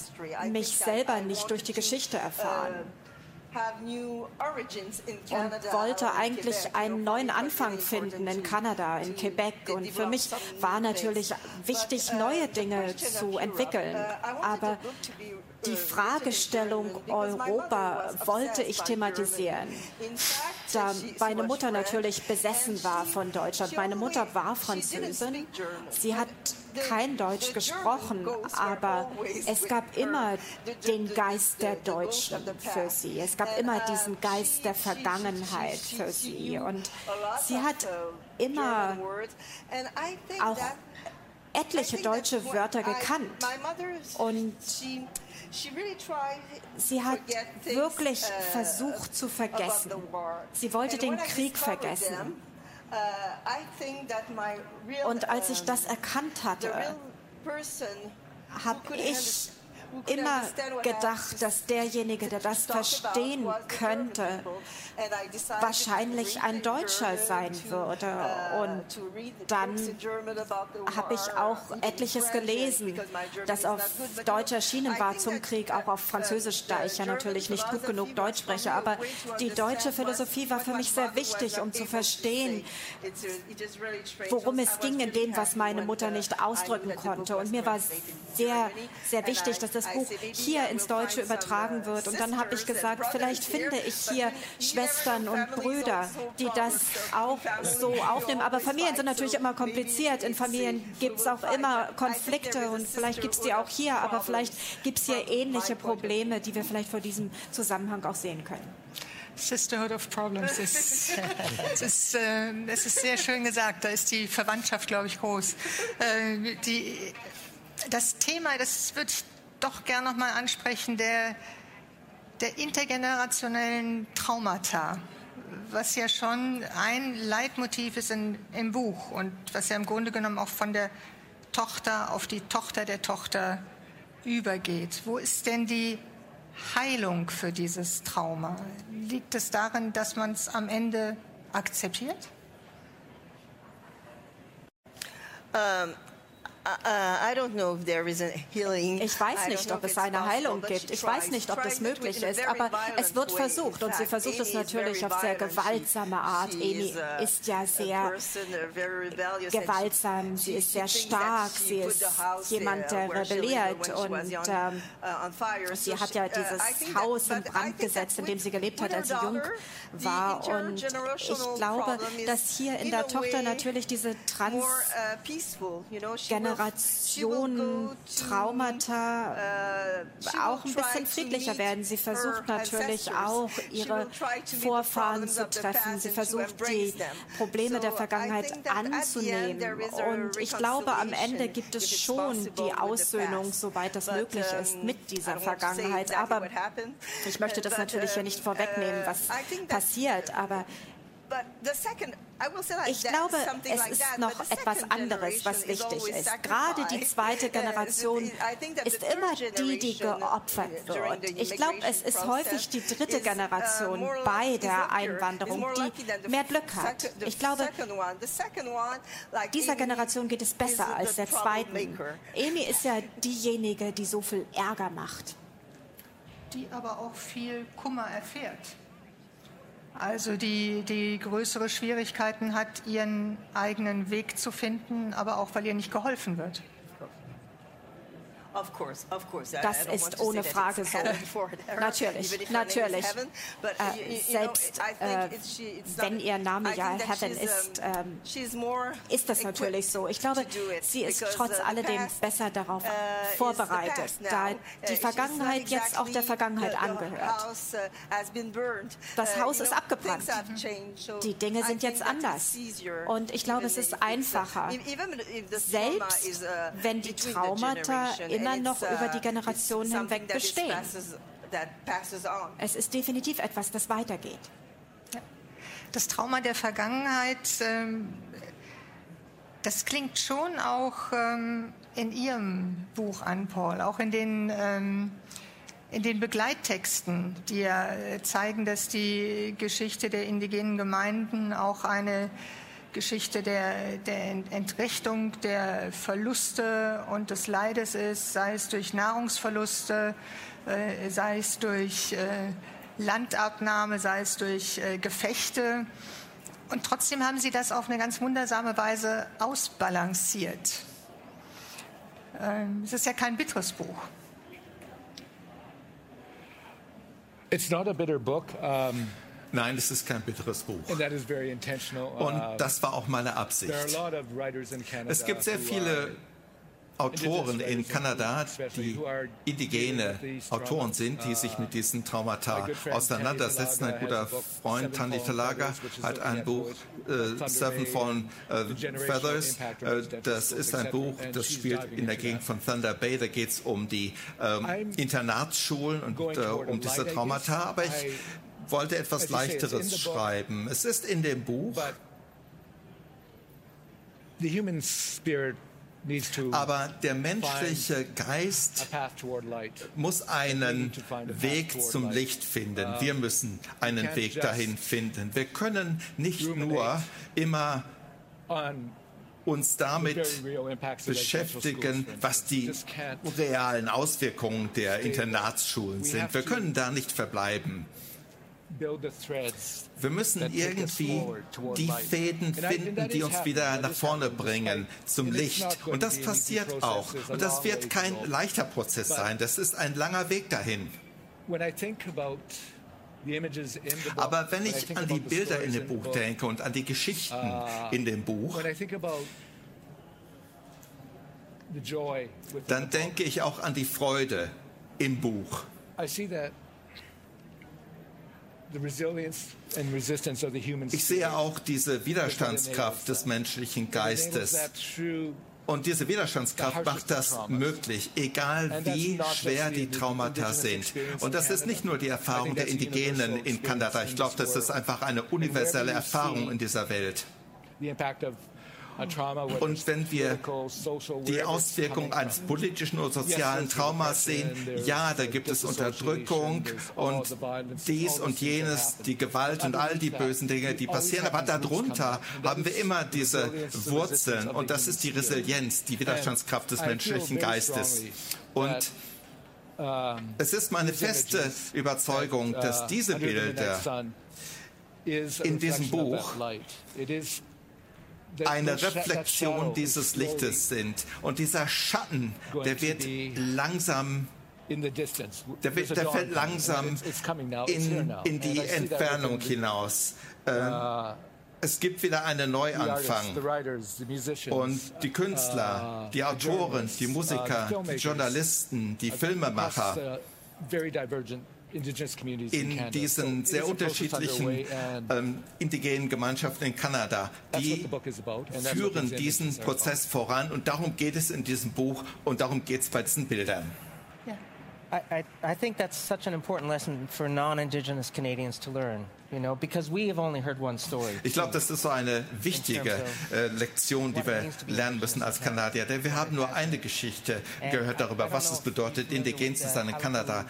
mich selber nicht durch die Geschichte erfahren und wollte eigentlich einen neuen Anfang finden in Kanada, in Quebec. Und für mich war natürlich wichtig, neue Dinge zu entwickeln. Aber die Fragestellung Europa wollte ich thematisieren. Da meine Mutter natürlich besessen war von Deutschland. Meine Mutter war Französin. Sie hat kein Deutsch gesprochen, aber es gab immer den Geist der Deutschen für sie. Es gab immer diesen Geist der Vergangenheit für sie. Und sie hat immer auch etliche deutsche Wörter gekannt. Und Sie hat wirklich uh, versucht zu vergessen. Sie wollte den Krieg vergessen. Uh, Und als ich das erkannt hatte, habe ich immer gedacht, dass derjenige, der das verstehen könnte, wahrscheinlich ein Deutscher sein würde. Und dann habe ich auch etliches gelesen, das auf Deutsch erschienen war zum Krieg, auch auf Französisch, da ich ja natürlich nicht gut genug Deutsch spreche. Aber die deutsche Philosophie war für mich sehr wichtig, um zu verstehen, worum es ging in dem, was meine Mutter nicht ausdrücken konnte. Und mir war sehr, sehr wichtig, dass das Buch hier ins Deutsche übertragen wird. Und dann habe ich gesagt, vielleicht finde ich hier Schwestern und Brüder, die das auch so aufnehmen. Aber Familien sind natürlich immer kompliziert. In Familien gibt es auch immer Konflikte und vielleicht gibt es die auch hier, aber vielleicht gibt es hier ähnliche Probleme, die wir vielleicht vor diesem Zusammenhang auch sehen können. Sisterhood of Problems. Es ist, es, ist, äh, ist sehr schön gesagt. Da ist die Verwandtschaft, glaube ich, groß. Äh, die, das Thema, das ich doch gern noch mal ansprechen, der, der intergenerationellen Traumata, was ja schon ein Leitmotiv ist in, im Buch und was ja im Grunde genommen auch von der Tochter auf die Tochter der Tochter übergeht. Wo ist denn die Heilung für dieses Trauma? Liegt es darin, dass man es am Ende akzeptiert? Ähm, ich weiß nicht, ob es eine Heilung gibt. Ich weiß nicht, ob das möglich ist, aber es wird versucht und sie versucht es natürlich auf sehr gewaltsame Art. Amy ist ja sehr gewaltsam, sie ist sehr stark, sie ist jemand, der rebelliert und ähm, sie hat ja dieses Haus in Brand gesetzt, in dem sie gelebt hat, als sie jung war. Und ich glaube, dass hier in der Tochter natürlich diese Transgeneration Generationen Traumata auch ein bisschen friedlicher werden. Sie versucht natürlich auch, ihre Vorfahren zu treffen. Sie versucht, die Probleme der Vergangenheit anzunehmen. Und ich glaube, am Ende gibt es schon die Aussöhnung, soweit das möglich ist, mit dieser Vergangenheit. Aber ich möchte das natürlich hier nicht vorwegnehmen, was passiert. Aber ich glaube, es ist noch etwas anderes, was wichtig ist. Gerade die zweite <laughs> Generation ist immer die, die geopfert wird. Ich glaube, es ist häufig die dritte Generation bei der Einwanderung, die mehr Glück hat. Ich glaube, dieser Generation geht es besser als der zweiten. Amy ist ja diejenige, die so viel Ärger macht. Die aber auch viel Kummer erfährt also die, die größere Schwierigkeiten hat, ihren eigenen Weg zu finden, aber auch weil ihr nicht geholfen wird. Das ist ohne Frage <laughs> so. Natürlich, natürlich. Äh, selbst äh, wenn ihr Name ja Heaven ist, ähm, ist das natürlich so. Ich glaube, sie ist trotz alledem besser darauf uh, vorbereitet, da die uh, Vergangenheit jetzt auch der Vergangenheit angehört. Uh, das Haus ist abgebrannt. Die Dinge sind jetzt anders. Und ich glaube, es ist einfacher, selbst wenn die Traumata immer noch über die uh, Generationen hinweg bestehen. Es ist definitiv etwas, das weitergeht. Das Trauma der Vergangenheit, ähm, das klingt schon auch ähm, in Ihrem Buch an, Paul, auch in den, ähm, in den Begleittexten, die ja zeigen, dass die Geschichte der indigenen Gemeinden auch eine Geschichte der, der Entrechtung, der Verluste und des Leides ist, sei es durch Nahrungsverluste, äh, sei es durch äh, Landabnahme, sei es durch äh, Gefechte. Und trotzdem haben sie das auf eine ganz wundersame Weise ausbalanciert. Ähm, es ist ja kein bitteres Buch. It's not a bitter book. Um Nein, es ist kein bitteres Buch. Und uh, das war auch meine Absicht. Es gibt sehr viele Autoren in Kanada, die indigene Autoren sind, die sich mit diesen Traumata auseinandersetzen. Ein guter Freund, Tandy Talaga, hat ein Buch, äh, Seven Fallen äh, Feathers. Äh, das ist ein Buch, das spielt in der Gegend von Thunder Bay. Da geht es um die ähm, Internatsschulen und äh, um diese Traumata. Aber ich wollte etwas Leichteres schreiben. Es ist in dem Buch. Aber der menschliche Geist muss einen Weg zum Licht finden. Wir müssen einen Weg dahin finden. Wir können nicht nur immer uns damit beschäftigen, was die realen Auswirkungen der Internatsschulen sind. Wir können da nicht verbleiben. Wir müssen irgendwie die Fäden finden, die uns wieder nach vorne bringen, zum Licht. Und das passiert auch. Und das wird kein leichter Prozess sein. Das ist ein langer Weg dahin. Aber wenn ich an die Bilder in dem Buch denke und an die Geschichten uh, in dem Buch, dann denke ich auch an die Freude im Buch. Ich sehe auch diese Widerstandskraft des menschlichen Geistes. Und diese Widerstandskraft macht das möglich, egal wie schwer die Traumata sind. Und das ist nicht nur die Erfahrung der Indigenen in Kanada. Ich glaube, das ist einfach eine universelle Erfahrung in dieser Welt. Und wenn wir die Auswirkungen eines politischen oder sozialen Traumas sehen, ja, da gibt es Unterdrückung und dies und jenes, die Gewalt und all die bösen Dinge, die passieren. Aber darunter haben wir immer diese Wurzeln. und das ist die Resilienz, die Widerstandskraft des menschlichen Geistes. Und es ist meine feste Überzeugung, dass diese Bilder in diesem Buch eine Reflexion dieses Lichtes sind. Und dieser Schatten, der wird langsam der, wird, der fällt langsam in, in die Entfernung hinaus. Uh, es gibt wieder einen Neuanfang. Und die Künstler, uh, die Autoren, die uh, Musiker, die Journalisten, die Filmemacher, in diesen sehr unterschiedlichen ähm, indigenen Gemeinschaften in Kanada. Die führen diesen Prozess voran und darum geht es in diesem Buch und darum geht es bei diesen Bildern. I, I, think that's such an important lesson for non-Indigenous Canadians to learn, you know, because we have only heard one story. Ich glaube, das ist so eine wichtige äh, Lektion, die wir lernen müssen als Kanadier, denn wir haben nur eine Geschichte gehört darüber, was es bedeutet, indigen zu sein in Kanada.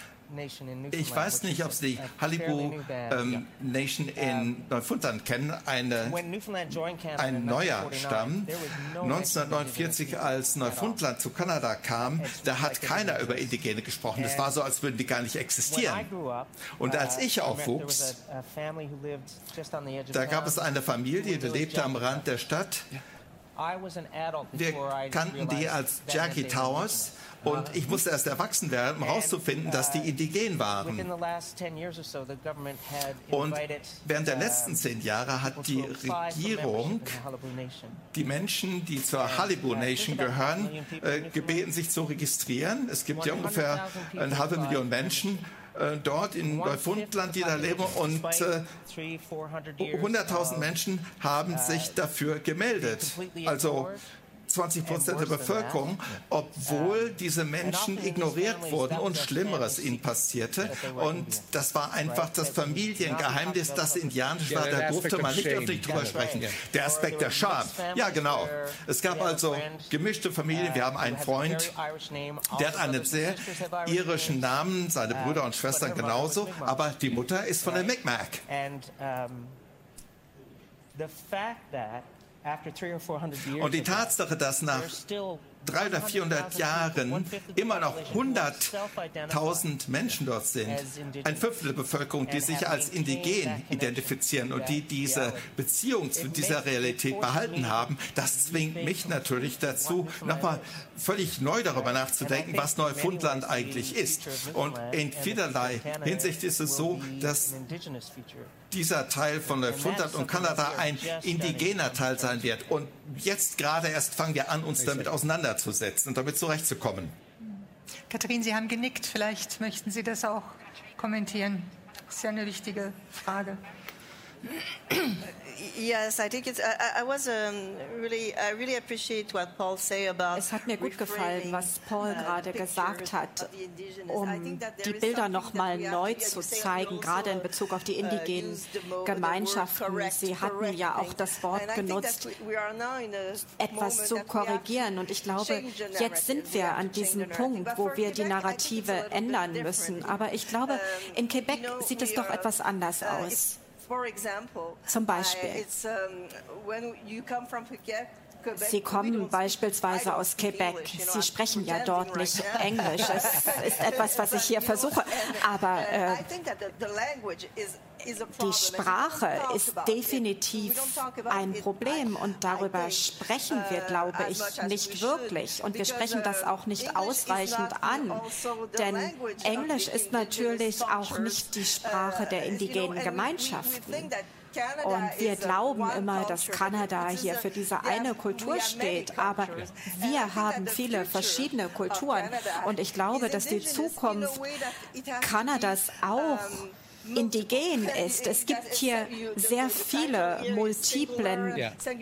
Ich weiß nicht, ob Sie die Halibu ähm, Nation in Neufundland kennen, eine, ein neuer Stamm. 1949, als Neufundland zu Kanada kam, da hat keiner über Indigene gesprochen. Es war so, als würden die gar nicht existieren. Und als uh, ich aufwuchs, da gab es eine Familie, die lebte am Rand der Stadt. Wir kannten die als Jackie Towers. Und ich musste erst erwachsen werden, um herauszufinden, dass die indigen waren. Und während der letzten zehn Jahre hat die Regierung die Menschen, die zur Halibu Nation gehören, äh, gebeten, sich zu registrieren. Es gibt ja ungefähr eine halbe Million Menschen äh, dort in Neufundland, die da leben und äh, 100.000 Menschen haben sich dafür gemeldet. Also 20 Prozent der Bevölkerung, obwohl diese Menschen ignoriert wurden und Schlimmeres ihnen passierte. Und das war einfach das Familiengeheimnis, das indianisch war. Da durfte man nicht öffentlich drüber sprechen. Der Aspekt der Scham. Ja, genau. Es gab also gemischte Familien. Wir haben einen Freund, der hat einen sehr irischen Namen, seine Brüder und Schwestern genauso, aber die Mutter ist von der Micmac. Und die Tatsache, dass nach 300 oder 400 Jahren immer noch 100.000 Menschen dort sind, ein Fünftel der Bevölkerung, die sich als indigen identifizieren und die diese Beziehung zu dieser Realität behalten haben, das zwingt mich natürlich dazu, nochmal völlig neu darüber nachzudenken, was Neufundland eigentlich ist. Und in vielerlei Hinsicht ist es so, dass dieser Teil von Neufundland und Kanada ein indigener Teil sein wird. Und jetzt gerade erst fangen wir an, uns damit auseinanderzusetzen zu setzen und damit zurechtzukommen. Katharin, Sie haben genickt. Vielleicht möchten Sie das auch kommentieren. Das ist ja eine wichtige Frage. Yes, I think it's. I, I was um, really, I really appreciate what Paul say about. Es hat mir gut gefallen, was Paul uh, gerade gesagt hat, um die Bilder noch mal neu zu zeigen, gerade in Bezug auf die uh, indigenen Gemeinschaften. Sie hatten ja auch das Wort genutzt, etwas zu korrigieren. Und ich glaube, jetzt sind wir an diesem Punkt, wo wir die Narrative ändern müssen. Aber ich glaube, in Quebec sieht es doch etwas anders For example, Zum Beispiel. It's, um, when you come from Phuket, Sie kommen beispielsweise aus Quebec. Sie sprechen ja dort nicht Englisch. Es ist etwas, was ich hier versuche. Aber äh, die Sprache ist definitiv ein Problem und darüber sprechen wir, glaube ich, nicht wirklich. Und wir sprechen das auch nicht ausreichend an. Denn Englisch ist natürlich auch nicht die Sprache der indigenen Gemeinschaften. Und wir glauben immer, dass Kanada hier für diese eine Kultur steht, aber wir haben viele verschiedene Kulturen. Und ich glaube, dass die Zukunft Kanadas auch indigen ist. Es gibt hier sehr viele multiplen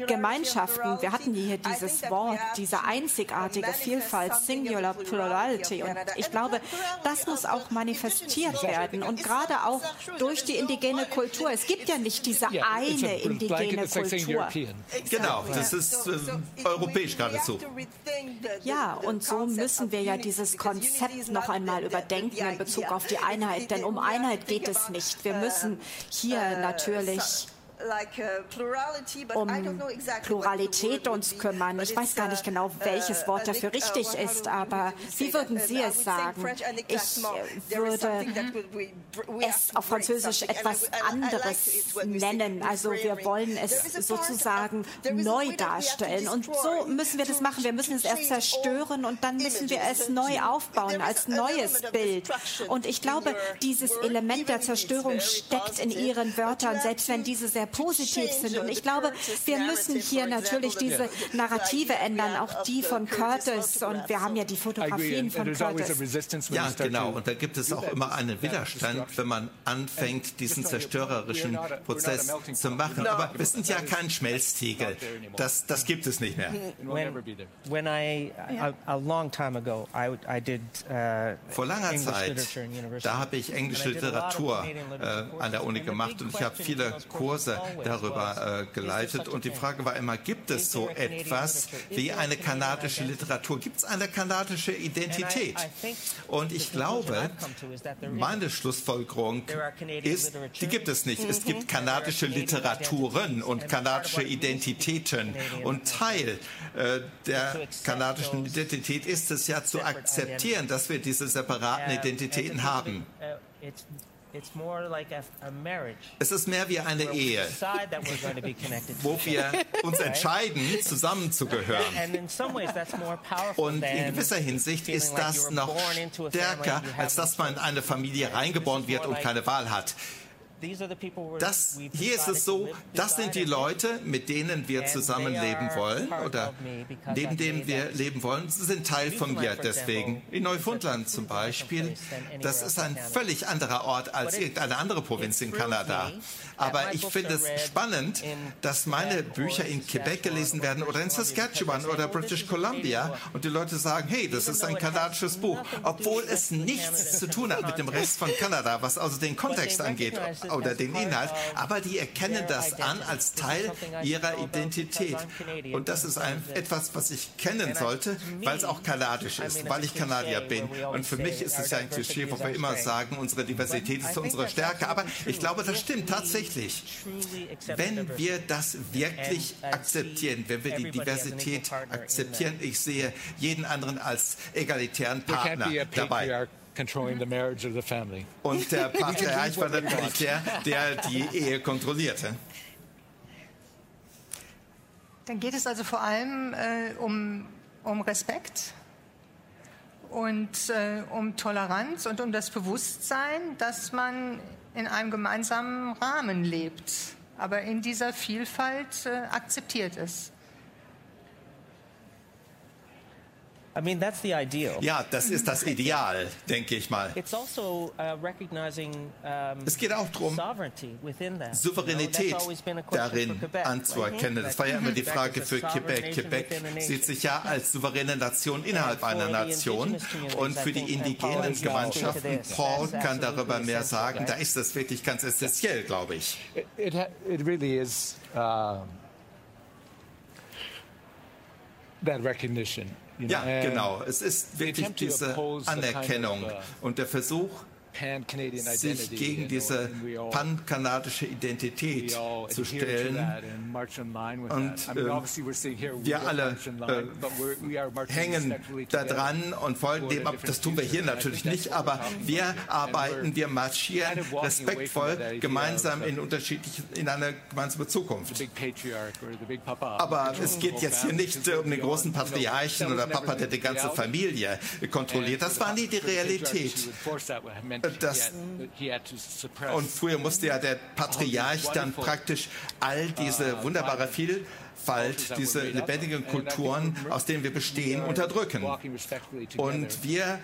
Gemeinschaften. Wir hatten hier dieses Wort, diese einzigartige Vielfalt, Singular Plurality. Und ich glaube, das muss auch manifestiert werden. Und gerade auch durch die indigene Kultur. Es gibt ja nicht diese eine indigene Kultur. Genau, das ist äh, europäisch geradezu. Ja, und so müssen wir ja dieses Konzept noch einmal überdenken in Bezug auf die Einheit. Denn um Einheit geht es nicht nicht. Wir müssen hier natürlich Uh, um Pluralität uns kümmern. Ich weiß gar nicht genau, uh, welches Wort dafür richtig ist, aber wie würden Sie es sagen? Ich würde es auf Französisch etwas anderes nennen. Also wir wollen es sozusagen neu darstellen. Und so müssen wir das machen. Wir müssen es erst zerstören und dann müssen wir es neu aufbauen als neues Bild. Und ich glaube, dieses Element der Zerstörung steckt in Ihren Wörtern, selbst wenn diese sehr positiv sind. Und ich glaube, wir müssen hier natürlich diese Narrative ändern, auch die von Curtis. Und wir haben ja die Fotografien von Curtis. Ja, genau. Und da gibt es auch immer einen Widerstand, wenn man anfängt, diesen zerstörerischen Prozess zu machen. Aber wir sind ja kein Schmelztiegel. Das, das gibt es nicht mehr. Vor langer Zeit, da habe ich englische Literatur äh, an der Uni gemacht und ich habe viele Kurse darüber äh, geleitet. Und die Frage war immer, gibt es so etwas wie eine kanadische Literatur? Gibt es eine kanadische Identität? Und ich glaube, meine Schlussfolgerung ist, die gibt es nicht. Es gibt kanadische Literaturen und kanadische Identitäten. Und Teil äh, der kanadischen Identität ist es ja zu akzeptieren, dass wir diese separaten Identitäten haben. Es ist mehr wie eine Ehe, wo wir uns entscheiden, zusammenzugehören. Und in gewisser Hinsicht ist das noch stärker, als dass man in eine Familie reingeboren wird und keine Wahl hat. Das, hier ist es so, das sind die Leute, mit denen wir zusammenleben wollen oder neben denen wir leben wollen. Sie sind Teil von mir deswegen. In Neufundland zum Beispiel, das ist ein völlig anderer Ort als irgendeine andere Provinz in Kanada. Aber ich finde es spannend, dass meine Bücher in Quebec gelesen werden oder in Saskatchewan oder British Columbia und die Leute sagen, hey, das ist ein kanadisches Buch, obwohl es nichts zu tun hat mit dem Rest von Kanada, was also den <laughs> Kontext angeht oder den Inhalt, aber die erkennen das an als Teil ihrer Identität. Und das ist ein, etwas, was ich kennen sollte, weil es auch kanadisch ist, weil ich Kanadier bin. Und für mich ist es ja ein Klischee, wo wir immer sagen, unsere Diversität ist unsere Stärke. Aber ich glaube, das stimmt tatsächlich. Wenn wir das wirklich akzeptieren, wenn wir die Diversität akzeptieren, ich sehe jeden anderen als egalitären Partner dabei controlling the marriage of the family. Und der <laughs> Patriarch war natürlich der, der die Ehe kontrollierte. Dann geht es also vor allem äh, um, um Respekt und äh, um Toleranz und um das Bewusstsein, dass man in einem gemeinsamen Rahmen lebt, aber in dieser Vielfalt äh, akzeptiert ist. I mean, that's the ideal. Ja, das ist das Ideal, denke ich mal. It's also uh, recognizing um, Es geht auch darum, sovereignty within that. Souveränität You know, that's always been a question darin Quebec, anzuerkennen. Das war ja immer die Frage für Quebec. Quebec sieht sich ja als souveräne Nation innerhalb einer Nation. Und für die indigenen Gemeinschaften, Paul kann darüber mehr sagen, da ist das wirklich ganz essentiell, glaube ich. It, it, really is um, that recognition. Ja, and genau. Es ist wirklich diese Anerkennung und der Versuch, sich gegen diese pankanadische Identität zu stellen. Und, ähm, we wir alle marching hängen respectfully da together. dran und folgen dem ab. Das tun wir hier natürlich nicht, aber wir arbeiten, wir marschieren respektvoll gemeinsam in unterschiedlichen, in eine gemeinsame Zukunft. Aber es geht jetzt hier nicht äh, um den großen Patriarchen oder Papa, der die ganze Familie kontrolliert. Das war nie die Realität. Das- Und früher musste ja der Patriarch dann praktisch all diese wunderbare Vielfalt, diese lebendigen Kulturen, aus denen wir bestehen, unterdrücken. Und wir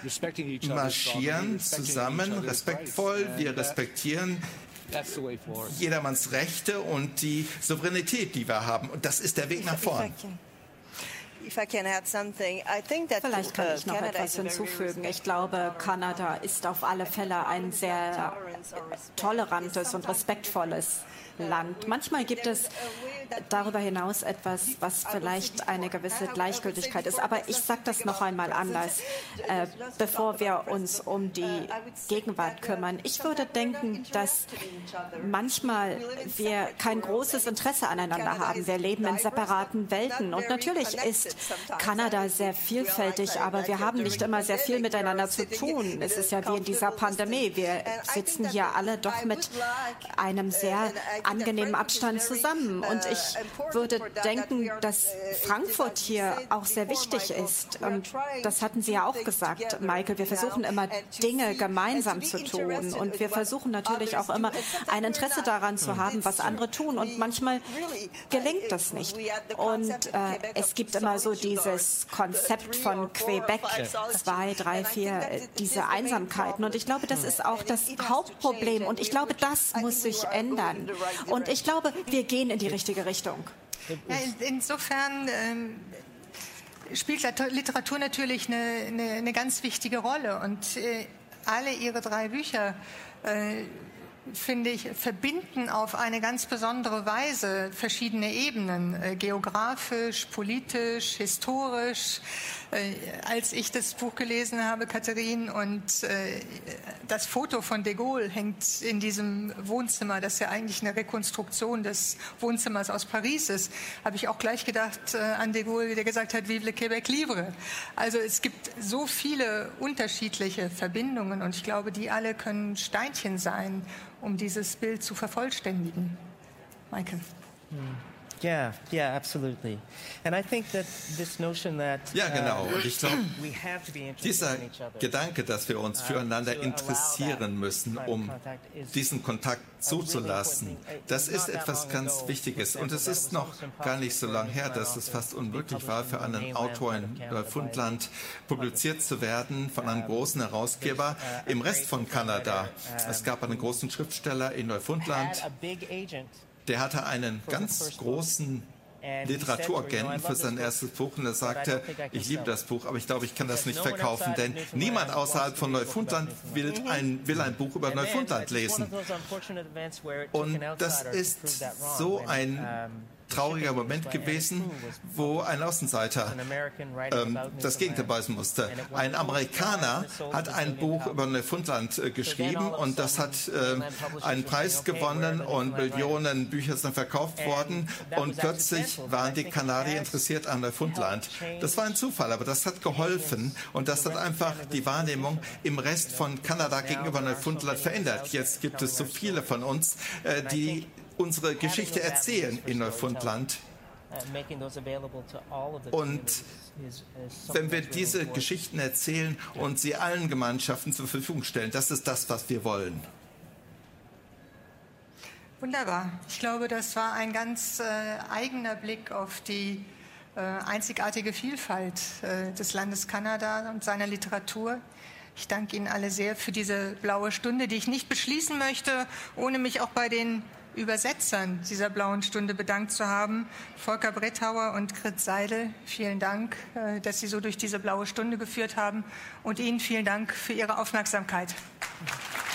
marschieren zusammen, respektvoll, wir respektieren jedermanns Rechte und die Souveränität, die wir haben. Und das ist der Weg nach vorn. Vielleicht kann ich noch etwas hinzufügen. Ich glaube, Kanada ist auf alle Fälle ein sehr tolerantes und respektvolles Land. Manchmal gibt es darüber hinaus etwas, was vielleicht eine gewisse Gleichgültigkeit ist. Aber ich sage das noch einmal anders, äh, bevor wir uns um die Gegenwart kümmern. Ich würde denken, dass manchmal wir kein großes Interesse aneinander haben. Wir leben in separaten Welten. Und natürlich ist Kanada sehr vielfältig, aber wir haben nicht immer sehr viel miteinander zu tun. Es ist ja wie in dieser Pandemie. Wir sitzen hier alle doch mit einem sehr angenehmen Abstand zusammen. Und ich würde denken, dass Frankfurt hier auch sehr wichtig ist. Und das hatten Sie ja auch gesagt, Michael. Wir versuchen immer Dinge gemeinsam zu tun. Und wir versuchen natürlich auch immer ein Interesse daran zu haben, was andere tun. Und manchmal gelingt das nicht. Und äh, es gibt immer so dieses Konzept von Quebec 2, 3, 4, diese Einsamkeiten. Und ich glaube, das ist auch das Hauptproblem. Und ich glaube, das muss sich ändern. Und ich glaube, wir gehen in die richtige Richtung. Ja, in- insofern ähm, spielt Literatur natürlich eine, eine, eine ganz wichtige Rolle. Und äh, alle Ihre drei Bücher, äh, finde ich, verbinden auf eine ganz besondere Weise verschiedene Ebenen, äh, geografisch, politisch, historisch. Äh, als ich das Buch gelesen habe, Katharin, und äh, das Foto von de Gaulle hängt in diesem Wohnzimmer, das ja eigentlich eine Rekonstruktion des Wohnzimmers aus Paris ist, habe ich auch gleich gedacht äh, an de Gaulle, der gesagt hat, Vive le Québec libre. Also es gibt so viele unterschiedliche Verbindungen und ich glaube, die alle können Steinchen sein, um dieses Bild zu vervollständigen. Michael. Yeah, yeah, absolutely. And I think that this notion that Ja, genau. Und ich glaube, we have to be interested dieser in each other. Gedanke, dass wir uns füreinander interessieren müssen, um diesen Kontakt zuzulassen, das ist etwas ganz Wichtiges. Und es ist noch gar nicht so lange her, dass es fast unmöglich war, für einen Autor in Neufundland publiziert zu werden von einem großen Herausgeber im Rest von Kanada. Es gab einen großen Schriftsteller in Neufundland, der hatte einen ganz großen Literaturagenten für sein erstes Buch. Und er sagte, ich liebe das Buch, aber ich glaube, ich kann das nicht verkaufen, denn niemand außerhalb von Neufundland will ein, will ein Buch über Neufundland lesen. Und das ist so ein trauriger Moment gewesen, wo ein Außenseiter ähm, das Gegenteil beweisen musste. Ein Amerikaner hat ein Buch über Neufundland äh, geschrieben und das hat äh, einen Preis gewonnen und Millionen Bücher sind verkauft worden und plötzlich waren die Kanadier interessiert an Neufundland. Das war ein Zufall, aber das hat geholfen und das hat einfach die Wahrnehmung im Rest von Kanada gegenüber Neufundland verändert. Jetzt gibt es so viele von uns, äh, die unsere Geschichte erzählen in Neufundland. Und wenn wir diese Geschichten erzählen und sie allen Gemeinschaften zur Verfügung stellen, das ist das, was wir wollen. Wunderbar. Ich glaube, das war ein ganz äh, eigener Blick auf die äh, einzigartige Vielfalt äh, des Landes Kanada und seiner Literatur. Ich danke Ihnen alle sehr für diese blaue Stunde, die ich nicht beschließen möchte, ohne mich auch bei den Übersetzern dieser blauen Stunde bedankt zu haben. Volker Brettauer und Grit Seidel, vielen Dank, äh, dass Sie so durch diese blaue Stunde geführt haben. Und Ihnen vielen Dank für Ihre Aufmerksamkeit. Applaus